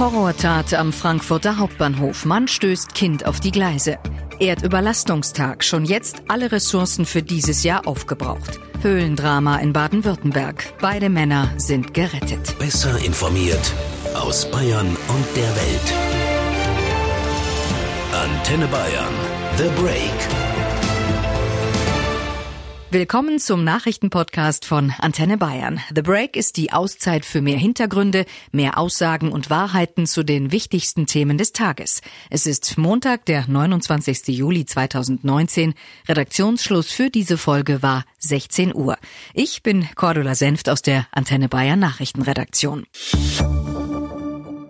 Horrortat am Frankfurter Hauptbahnhof. Mann stößt Kind auf die Gleise. Erdüberlastungstag. Schon jetzt alle Ressourcen für dieses Jahr aufgebraucht. Höhlendrama in Baden-Württemberg. Beide Männer sind gerettet. Besser informiert aus Bayern und der Welt. Antenne Bayern. The Break. Willkommen zum Nachrichtenpodcast von Antenne Bayern. The Break ist die Auszeit für mehr Hintergründe, mehr Aussagen und Wahrheiten zu den wichtigsten Themen des Tages. Es ist Montag, der 29. Juli 2019. Redaktionsschluss für diese Folge war 16 Uhr. Ich bin Cordula Senft aus der Antenne Bayern Nachrichtenredaktion.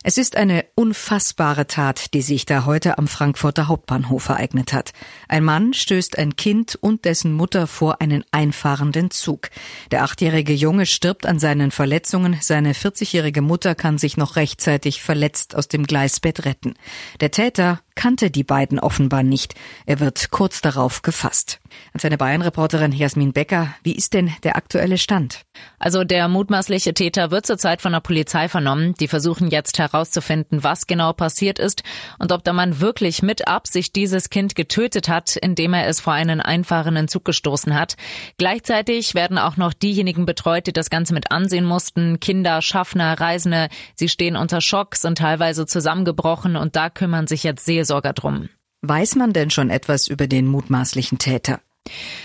Es ist eine unfassbare Tat, die sich da heute am Frankfurter Hauptbahnhof ereignet hat. Ein Mann stößt ein Kind und dessen Mutter vor einen einfahrenden Zug. Der achtjährige Junge stirbt an seinen Verletzungen. Seine 40-jährige Mutter kann sich noch rechtzeitig verletzt aus dem Gleisbett retten. Der Täter kannte die beiden offenbar nicht. Er wird kurz darauf gefasst. An seine Bayern-Reporterin Jasmin Becker, wie ist denn der aktuelle Stand? Also der mutmaßliche Täter wird zurzeit von der Polizei vernommen. Die versuchen jetzt herauszufinden, was genau passiert ist und ob der Mann wirklich mit Absicht dieses Kind getötet hat, indem er es vor einen einfahrenden Zug gestoßen hat. Gleichzeitig werden auch noch diejenigen betreut, die das Ganze mit ansehen mussten. Kinder, Schaffner, Reisende. Sie stehen unter Schock, sind teilweise zusammengebrochen und da kümmern sich jetzt Seelsorger drum. Weiß man denn schon etwas über den mutmaßlichen Täter?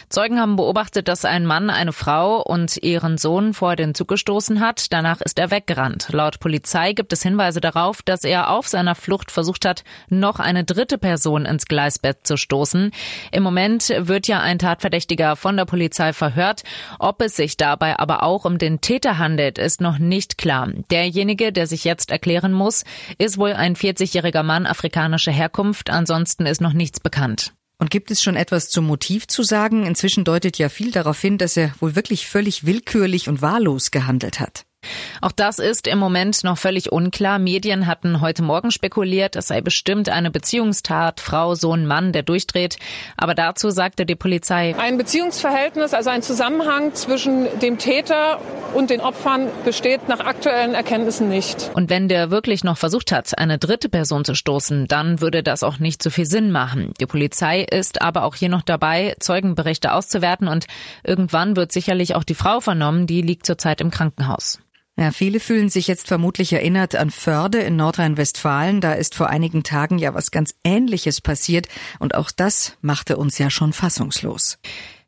Zeugen haben beobachtet, dass ein Mann eine Frau und ihren Sohn vor den Zug gestoßen hat. Danach ist er weggerannt. Laut Polizei gibt es Hinweise darauf, dass er auf seiner Flucht versucht hat, noch eine dritte Person ins Gleisbett zu stoßen. Im Moment wird ja ein Tatverdächtiger von der Polizei verhört. Ob es sich dabei aber auch um den Täter handelt, ist noch nicht klar. Derjenige, der sich jetzt erklären muss, ist wohl ein 40-jähriger Mann afrikanischer Herkunft. Ansonsten ist noch nichts bekannt. Und gibt es schon etwas zum Motiv zu sagen? Inzwischen deutet ja viel darauf hin, dass er wohl wirklich völlig willkürlich und wahllos gehandelt hat. Auch das ist im Moment noch völlig unklar. Medien hatten heute Morgen spekuliert, es sei bestimmt eine Beziehungstat, Frau, Sohn, Mann, der durchdreht. Aber dazu sagte die Polizei. Ein Beziehungsverhältnis, also ein Zusammenhang zwischen dem Täter und den Opfern besteht nach aktuellen Erkenntnissen nicht. Und wenn der wirklich noch versucht hat, eine dritte Person zu stoßen, dann würde das auch nicht so viel Sinn machen. Die Polizei ist aber auch hier noch dabei, Zeugenberichte auszuwerten und irgendwann wird sicherlich auch die Frau vernommen, die liegt zurzeit im Krankenhaus. Ja, viele fühlen sich jetzt vermutlich erinnert an Förde in Nordrhein-Westfalen. Da ist vor einigen Tagen ja was ganz Ähnliches passiert und auch das machte uns ja schon fassungslos.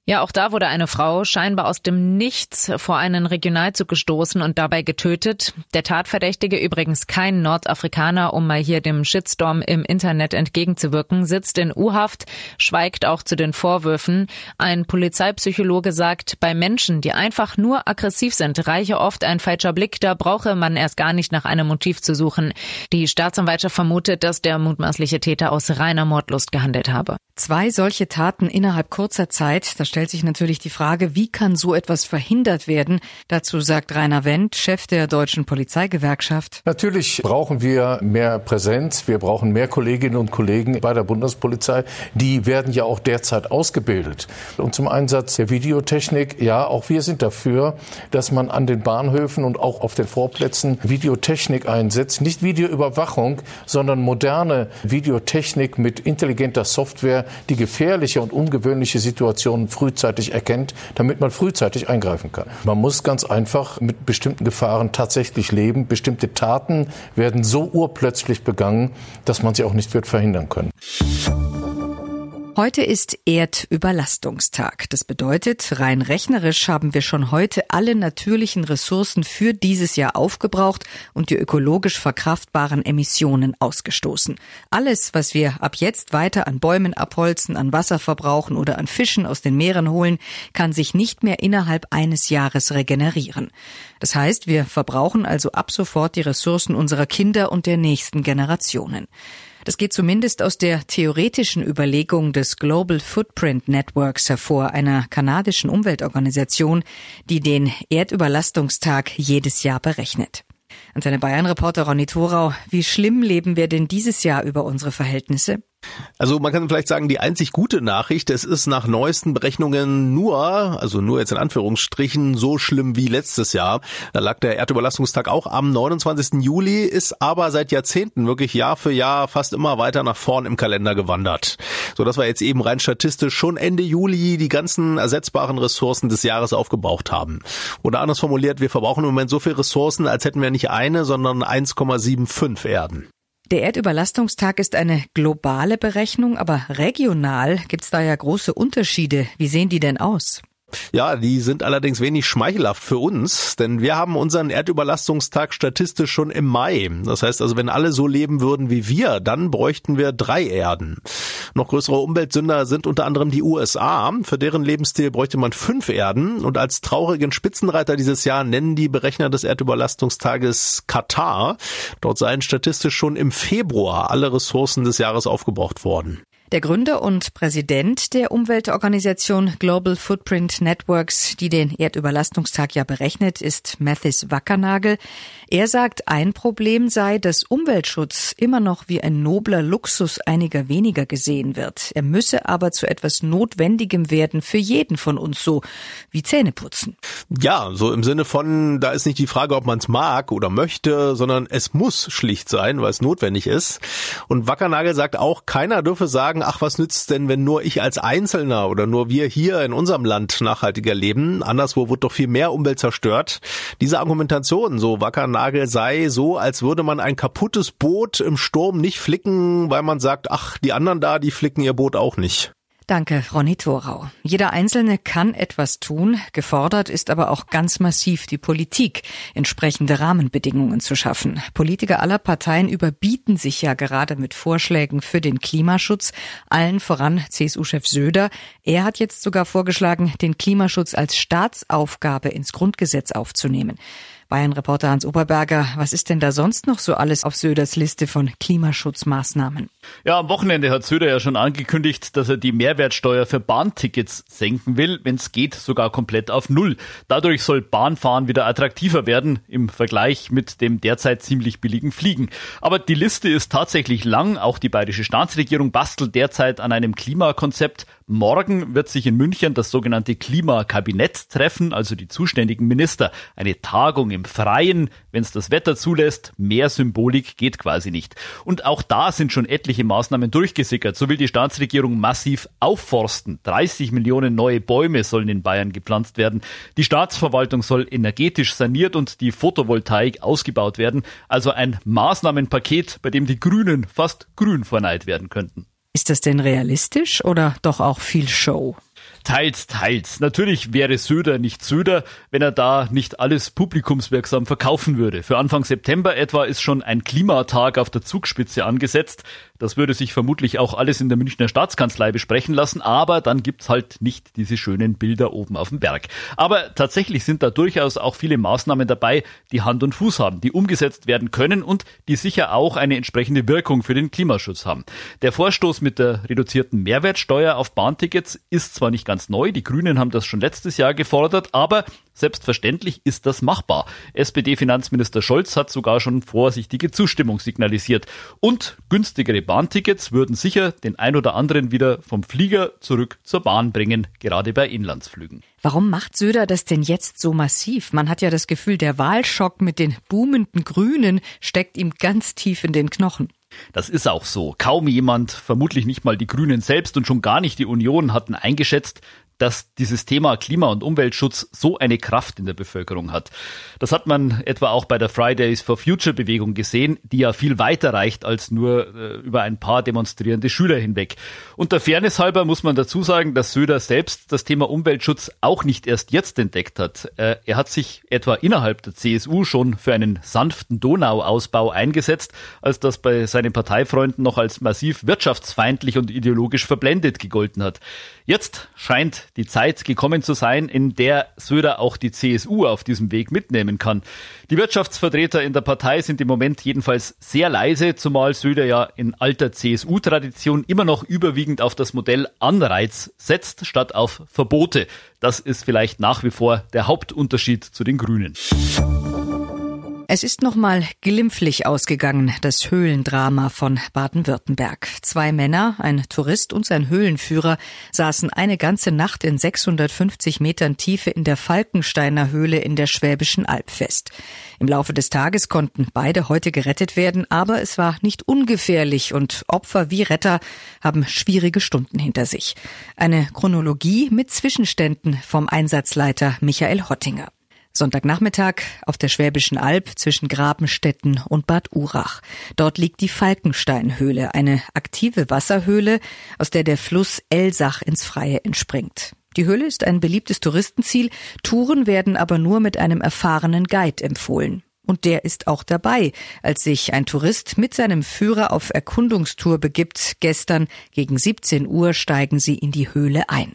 Ja, auch da wurde eine Frau scheinbar aus dem Nichts vor einen Regionalzug gestoßen und dabei getötet. Der Tatverdächtige, übrigens kein Nordafrikaner, um mal hier dem Shitstorm im Internet entgegenzuwirken, sitzt in U-Haft, schweigt auch zu den Vorwürfen. Ein Polizeipsychologe sagt, bei Menschen, die einfach nur aggressiv sind, reiche oft ein falscher Blick, da brauche man erst gar nicht nach einem Motiv zu suchen. Die Staatsanwaltschaft vermutet, dass der mutmaßliche Täter aus reiner Mordlust gehandelt habe. Zwei solche Taten innerhalb kurzer Zeit, das stellt sich natürlich die Frage, wie kann so etwas verhindert werden? Dazu sagt Rainer Wendt, Chef der Deutschen Polizeigewerkschaft. Natürlich brauchen wir mehr Präsenz. Wir brauchen mehr Kolleginnen und Kollegen bei der Bundespolizei. Die werden ja auch derzeit ausgebildet. Und zum Einsatz der Videotechnik, ja, auch wir sind dafür, dass man an den Bahnhöfen und auch auf den Vorplätzen Videotechnik einsetzt. Nicht Videoüberwachung, sondern moderne Videotechnik mit intelligenter Software, die gefährliche und ungewöhnliche Situationen früh frühzeitig erkennt, damit man frühzeitig eingreifen kann. Man muss ganz einfach mit bestimmten Gefahren tatsächlich leben. Bestimmte Taten werden so urplötzlich begangen, dass man sie auch nicht wird verhindern können. Heute ist Erdüberlastungstag. Das bedeutet, rein rechnerisch haben wir schon heute alle natürlichen Ressourcen für dieses Jahr aufgebraucht und die ökologisch verkraftbaren Emissionen ausgestoßen. Alles, was wir ab jetzt weiter an Bäumen abholzen, an Wasser verbrauchen oder an Fischen aus den Meeren holen, kann sich nicht mehr innerhalb eines Jahres regenerieren. Das heißt, wir verbrauchen also ab sofort die Ressourcen unserer Kinder und der nächsten Generationen. Das geht zumindest aus der theoretischen Überlegung des Global Footprint Networks hervor, einer kanadischen Umweltorganisation, die den Erdüberlastungstag jedes Jahr berechnet. An seine Bayern-Reporter Ronny Thorau, wie schlimm leben wir denn dieses Jahr über unsere Verhältnisse? Also man kann vielleicht sagen, die einzig gute Nachricht, es ist nach neuesten Berechnungen nur, also nur jetzt in Anführungsstrichen, so schlimm wie letztes Jahr. Da lag der Erdüberlastungstag auch am 29. Juli, ist aber seit Jahrzehnten wirklich Jahr für Jahr fast immer weiter nach vorn im Kalender gewandert. So dass wir jetzt eben rein statistisch schon Ende Juli die ganzen ersetzbaren Ressourcen des Jahres aufgebraucht haben. Oder anders formuliert, wir verbrauchen im Moment so viel Ressourcen, als hätten wir nicht eine, sondern 1,75 Erden. Der Erdüberlastungstag ist eine globale Berechnung, aber regional gibt es da ja große Unterschiede. Wie sehen die denn aus? Ja, die sind allerdings wenig schmeichelhaft für uns, denn wir haben unseren Erdüberlastungstag statistisch schon im Mai. Das heißt also, wenn alle so leben würden wie wir, dann bräuchten wir drei Erden. Noch größere Umweltsünder sind unter anderem die USA. Für deren Lebensstil bräuchte man fünf Erden. Und als traurigen Spitzenreiter dieses Jahr nennen die Berechner des Erdüberlastungstages Katar. Dort seien statistisch schon im Februar alle Ressourcen des Jahres aufgebraucht worden. Der Gründer und Präsident der Umweltorganisation Global Footprint Networks, die den Erdüberlastungstag ja berechnet, ist Mathis Wackernagel. Er sagt, ein Problem sei, dass Umweltschutz immer noch wie ein nobler Luxus einiger weniger gesehen wird. Er müsse aber zu etwas Notwendigem werden für jeden von uns, so wie Zähneputzen. Ja, so im Sinne von, da ist nicht die Frage, ob man es mag oder möchte, sondern es muss schlicht sein, weil es notwendig ist. Und Wackernagel sagt auch, keiner dürfe sagen, sagen, ach, was nützt denn, wenn nur ich als Einzelner oder nur wir hier in unserem Land nachhaltiger leben? Anderswo wird doch viel mehr Umwelt zerstört. Diese Argumentation, so Wackernagel, sei so, als würde man ein kaputtes Boot im Sturm nicht flicken, weil man sagt, ach, die anderen da, die flicken ihr Boot auch nicht. Danke, Ronny Thorau. Jeder Einzelne kann etwas tun. Gefordert ist aber auch ganz massiv die Politik, entsprechende Rahmenbedingungen zu schaffen. Politiker aller Parteien überbieten sich ja gerade mit Vorschlägen für den Klimaschutz. Allen voran CSU-Chef Söder. Er hat jetzt sogar vorgeschlagen, den Klimaschutz als Staatsaufgabe ins Grundgesetz aufzunehmen. Bayern-Reporter Hans Oberberger, was ist denn da sonst noch so alles auf Söders Liste von Klimaschutzmaßnahmen? Ja, am Wochenende hat Söder ja schon angekündigt, dass er die Mehrwertsteuer für Bahntickets senken will, wenn es geht, sogar komplett auf Null. Dadurch soll Bahnfahren wieder attraktiver werden im Vergleich mit dem derzeit ziemlich billigen Fliegen. Aber die Liste ist tatsächlich lang. Auch die bayerische Staatsregierung bastelt derzeit an einem Klimakonzept. Morgen wird sich in München das sogenannte Klimakabinett treffen, also die zuständigen Minister. Eine Tagung im Freien, wenn es das Wetter zulässt. Mehr Symbolik geht quasi nicht. Und auch da sind schon etliche Maßnahmen durchgesickert. So will die Staatsregierung massiv aufforsten. 30 Millionen neue Bäume sollen in Bayern gepflanzt werden. Die Staatsverwaltung soll energetisch saniert und die Photovoltaik ausgebaut werden. Also ein Maßnahmenpaket, bei dem die Grünen fast grün verneid werden könnten. Ist das denn realistisch oder doch auch viel Show? Teils, teils. Natürlich wäre Söder nicht Söder, wenn er da nicht alles publikumswirksam verkaufen würde. Für Anfang September etwa ist schon ein Klimatag auf der Zugspitze angesetzt. Das würde sich vermutlich auch alles in der Münchner Staatskanzlei besprechen lassen, aber dann gibt's halt nicht diese schönen Bilder oben auf dem Berg. Aber tatsächlich sind da durchaus auch viele Maßnahmen dabei, die Hand und Fuß haben, die umgesetzt werden können und die sicher auch eine entsprechende Wirkung für den Klimaschutz haben. Der Vorstoß mit der reduzierten Mehrwertsteuer auf Bahntickets ist zwar nicht ganz neu, die Grünen haben das schon letztes Jahr gefordert, aber Selbstverständlich ist das machbar. SPD-Finanzminister Scholz hat sogar schon vorsichtige Zustimmung signalisiert. Und günstigere Bahntickets würden sicher den ein oder anderen wieder vom Flieger zurück zur Bahn bringen, gerade bei Inlandsflügen. Warum macht Söder das denn jetzt so massiv? Man hat ja das Gefühl, der Wahlschock mit den boomenden Grünen steckt ihm ganz tief in den Knochen. Das ist auch so. Kaum jemand, vermutlich nicht mal die Grünen selbst und schon gar nicht die Union, hatten eingeschätzt, dass dieses Thema Klima- und Umweltschutz so eine Kraft in der Bevölkerung hat. Das hat man etwa auch bei der Fridays for Future Bewegung gesehen, die ja viel weiter reicht als nur äh, über ein paar demonstrierende Schüler hinweg. Und der Fairness halber muss man dazu sagen, dass Söder selbst das Thema Umweltschutz auch nicht erst jetzt entdeckt hat. Äh, er hat sich etwa innerhalb der CSU schon für einen sanften Donauausbau eingesetzt, als das bei seinen Parteifreunden noch als massiv wirtschaftsfeindlich und ideologisch verblendet gegolten hat. Jetzt scheint die Zeit gekommen zu sein, in der Söder auch die CSU auf diesem Weg mitnehmen kann. Die Wirtschaftsvertreter in der Partei sind im Moment jedenfalls sehr leise, zumal Söder ja in alter CSU-Tradition immer noch überwiegend auf das Modell Anreiz setzt, statt auf Verbote. Das ist vielleicht nach wie vor der Hauptunterschied zu den Grünen. Es ist nochmal glimpflich ausgegangen, das Höhlendrama von Baden-Württemberg. Zwei Männer, ein Tourist und sein Höhlenführer, saßen eine ganze Nacht in 650 Metern Tiefe in der Falkensteiner Höhle in der Schwäbischen Alb fest. Im Laufe des Tages konnten beide heute gerettet werden, aber es war nicht ungefährlich und Opfer wie Retter haben schwierige Stunden hinter sich. Eine Chronologie mit Zwischenständen vom Einsatzleiter Michael Hottinger. Sonntagnachmittag auf der Schwäbischen Alb zwischen Grabenstetten und Bad Urach. Dort liegt die Falkensteinhöhle, eine aktive Wasserhöhle, aus der der Fluss Elsach ins Freie entspringt. Die Höhle ist ein beliebtes Touristenziel, Touren werden aber nur mit einem erfahrenen Guide empfohlen. Und der ist auch dabei, als sich ein Tourist mit seinem Führer auf Erkundungstour begibt. Gestern gegen 17 Uhr steigen sie in die Höhle ein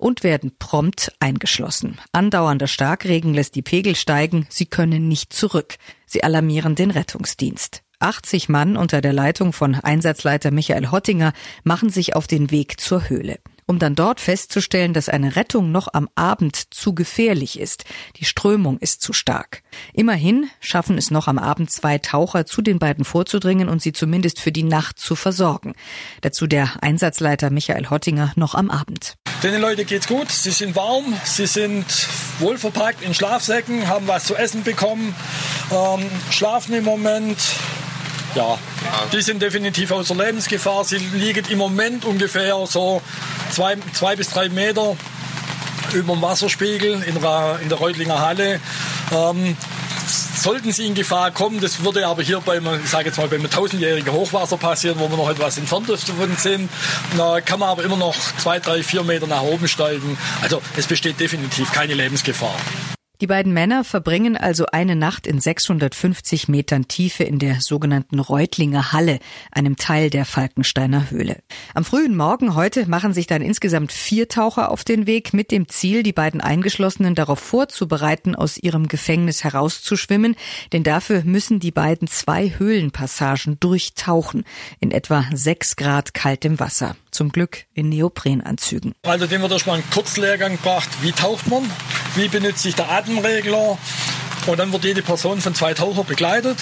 und werden prompt eingeschlossen. Andauernder Starkregen lässt die Pegel steigen, sie können nicht zurück. Sie alarmieren den Rettungsdienst. 80 Mann unter der Leitung von Einsatzleiter Michael Hottinger machen sich auf den Weg zur Höhle um dann dort festzustellen, dass eine Rettung noch am Abend zu gefährlich ist. Die Strömung ist zu stark. Immerhin schaffen es noch am Abend zwei Taucher zu den beiden vorzudringen und sie zumindest für die Nacht zu versorgen. Dazu der Einsatzleiter Michael Hottinger noch am Abend. Den Leuten geht's gut, sie sind warm, sie sind wohlverpackt in Schlafsäcken, haben was zu essen bekommen, ähm, schlafen im Moment, ja, die sind definitiv außer Lebensgefahr. Sie liegen im Moment ungefähr so zwei, zwei bis drei Meter über dem Wasserspiegel in der, in der Reutlinger Halle. Ähm, sollten sie in Gefahr kommen, das würde aber hier beim, ich sage jetzt mal, beim tausendjährigen Hochwasser passieren, wo wir noch etwas entfernt davon sind. Da kann man aber immer noch zwei, drei, vier Meter nach oben steigen. Also es besteht definitiv keine Lebensgefahr. Die beiden Männer verbringen also eine Nacht in 650 Metern Tiefe in der sogenannten Reutlinger Halle, einem Teil der Falkensteiner Höhle. Am frühen Morgen heute machen sich dann insgesamt vier Taucher auf den Weg mit dem Ziel, die beiden Eingeschlossenen darauf vorzubereiten, aus ihrem Gefängnis herauszuschwimmen, denn dafür müssen die beiden zwei Höhlenpassagen durchtauchen, in etwa sechs Grad kaltem Wasser zum Glück in Neoprenanzügen. Also dem wird erstmal ein Kurzlehrgang gebracht, wie taucht man, wie benutzt sich der Atemregler und dann wird jede Person von zwei Tauchern begleitet.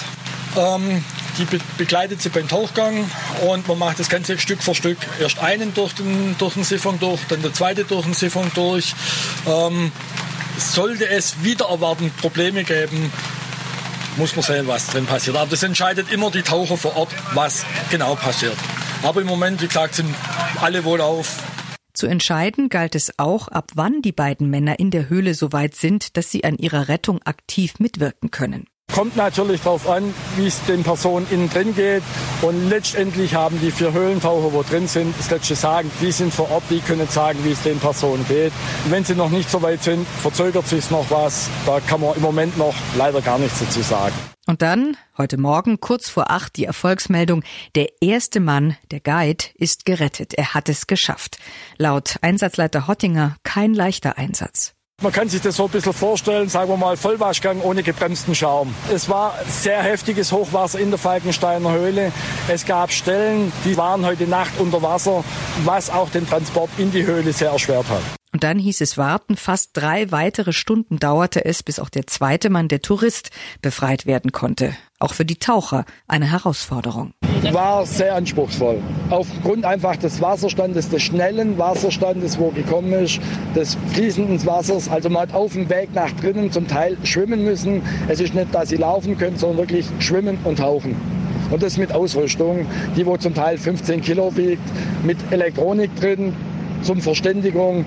Ähm, die be begleitet sie beim Tauchgang und man macht das Ganze Stück für Stück. Erst einen durch den, durch den Siphon durch, dann der zweite durch den Siphon durch. Ähm, sollte es wieder erwarten Probleme geben, muss man sehen, was drin passiert. Aber das entscheidet immer die Taucher vor Ort, was genau passiert. Aber im Moment, wie gesagt, sind alle wohl auf. Zu entscheiden galt es auch, ab wann die beiden Männer in der Höhle so weit sind, dass sie an ihrer Rettung aktiv mitwirken können. Kommt natürlich darauf an, wie es den Personen innen drin geht. Und letztendlich haben die vier Höhlentaucher, wo drin sind, das letzte Sagen. Die sind vor Ort, die können sagen, wie es den Personen geht. Und wenn sie noch nicht so weit sind, verzögert sich noch was. Da kann man im Moment noch leider gar nichts dazu sagen. Und dann, heute Morgen, kurz vor acht, die Erfolgsmeldung, der erste Mann, der Guide, ist gerettet. Er hat es geschafft. Laut Einsatzleiter Hottinger kein leichter Einsatz. Man kann sich das so ein bisschen vorstellen, sagen wir mal Vollwaschgang ohne gebremsten Schaum. Es war sehr heftiges Hochwasser in der Falkensteiner Höhle. Es gab Stellen, die waren heute Nacht unter Wasser, was auch den Transport in die Höhle sehr erschwert hat. Und dann hieß es warten. Fast drei weitere Stunden dauerte es, bis auch der zweite Mann, der Tourist, befreit werden konnte. Auch für die Taucher eine Herausforderung. War sehr anspruchsvoll. Aufgrund einfach des Wasserstandes, des schnellen Wasserstandes, wo gekommen ist, des fließenden Wassers. Also man hat auf dem Weg nach drinnen zum Teil schwimmen müssen. Es ist nicht, dass sie laufen können, sondern wirklich schwimmen und tauchen. Und das mit Ausrüstung, die wo zum Teil 15 Kilo wiegt, mit Elektronik drin, zum Verständigung,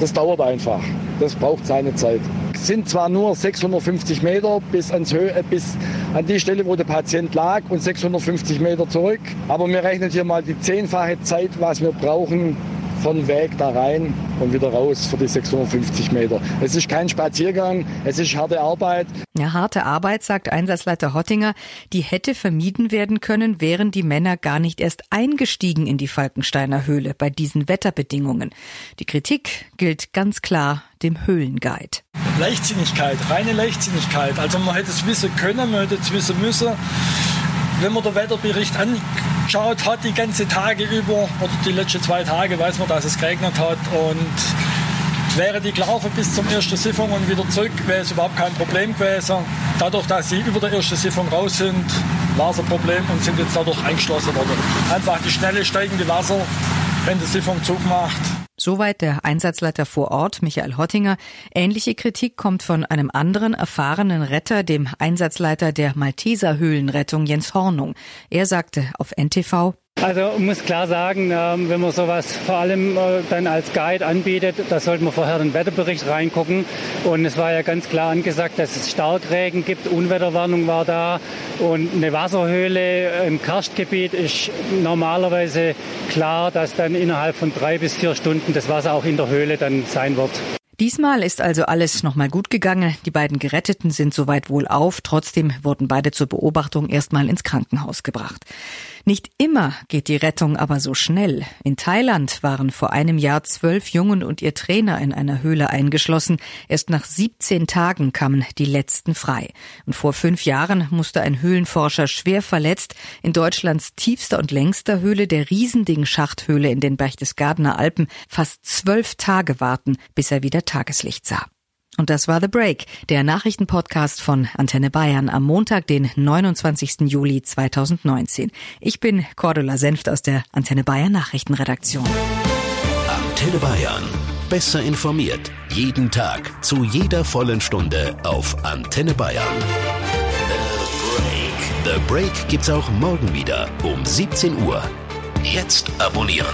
das dauert einfach. Das braucht seine Zeit. Es sind zwar nur 650 Meter bis, ans Höhe, äh, bis an die Stelle, wo der Patient lag und 650 Meter zurück. Aber wir rechnen hier mal die zehnfache Zeit, was wir brauchen, von Weg da rein und wieder raus für die 650 Meter. Es ist kein Spaziergang, es ist harte Arbeit. Ja, harte Arbeit, sagt Einsatzleiter Hottinger, die hätte vermieden werden können, wären die Männer gar nicht erst eingestiegen in die Falkensteiner Höhle bei diesen Wetterbedingungen. Die Kritik gilt ganz klar dem Höhlenguide. Leichtsinnigkeit, reine Leichtsinnigkeit. Also man hätte es wissen können, man hätte es wissen müssen wenn man den Wetterbericht anschaut hat, die ganze Tage über, oder die letzten zwei Tage, weiß man, dass es geregnet hat und Wäre die gelaufen bis zum ersten Siphon und wieder zurück, wäre es überhaupt kein Problem gewesen. Dadurch, dass sie über der ersten Siphon raus sind, war es ein Problem und sind jetzt dadurch eingeschlossen worden. Einfach die schnelle steigende Wasser, wenn das Siphon zugemacht. Soweit der Einsatzleiter vor Ort, Michael Hottinger. Ähnliche Kritik kommt von einem anderen erfahrenen Retter, dem Einsatzleiter der Malteser Höhlenrettung Jens Hornung. Er sagte auf NTV, also muss klar sagen, ähm, wenn man sowas vor allem äh, dann als Guide anbietet, da sollte man vorher den Wetterbericht reingucken. Und es war ja ganz klar angesagt, dass es Starkregen gibt, Unwetterwarnung war da und eine Wasserhöhle im Karstgebiet ist normalerweise klar, dass dann innerhalb von drei bis vier Stunden das Wasser auch in der Höhle dann sein wird. Diesmal ist also alles nochmal gut gegangen. Die beiden Geretteten sind soweit wohl auf. Trotzdem wurden beide zur Beobachtung erstmal ins Krankenhaus gebracht. Nicht immer geht die Rettung aber so schnell. In Thailand waren vor einem Jahr zwölf Jungen und ihr Trainer in einer Höhle eingeschlossen. Erst nach 17 Tagen kamen die letzten frei. Und vor fünf Jahren musste ein Höhlenforscher schwer verletzt in Deutschlands tiefster und längster Höhle, der Riesending-Schachthöhle in den Berchtesgadener Alpen, fast zwölf Tage warten, bis er wieder Tageslicht sah. Und das war The Break, der Nachrichtenpodcast von Antenne Bayern am Montag, den 29. Juli 2019. Ich bin Cordula Senft aus der Antenne Bayern Nachrichtenredaktion. Antenne Bayern. Besser informiert. Jeden Tag. Zu jeder vollen Stunde auf Antenne Bayern. The Break. The Break gibt's auch morgen wieder um 17 Uhr. Jetzt abonnieren.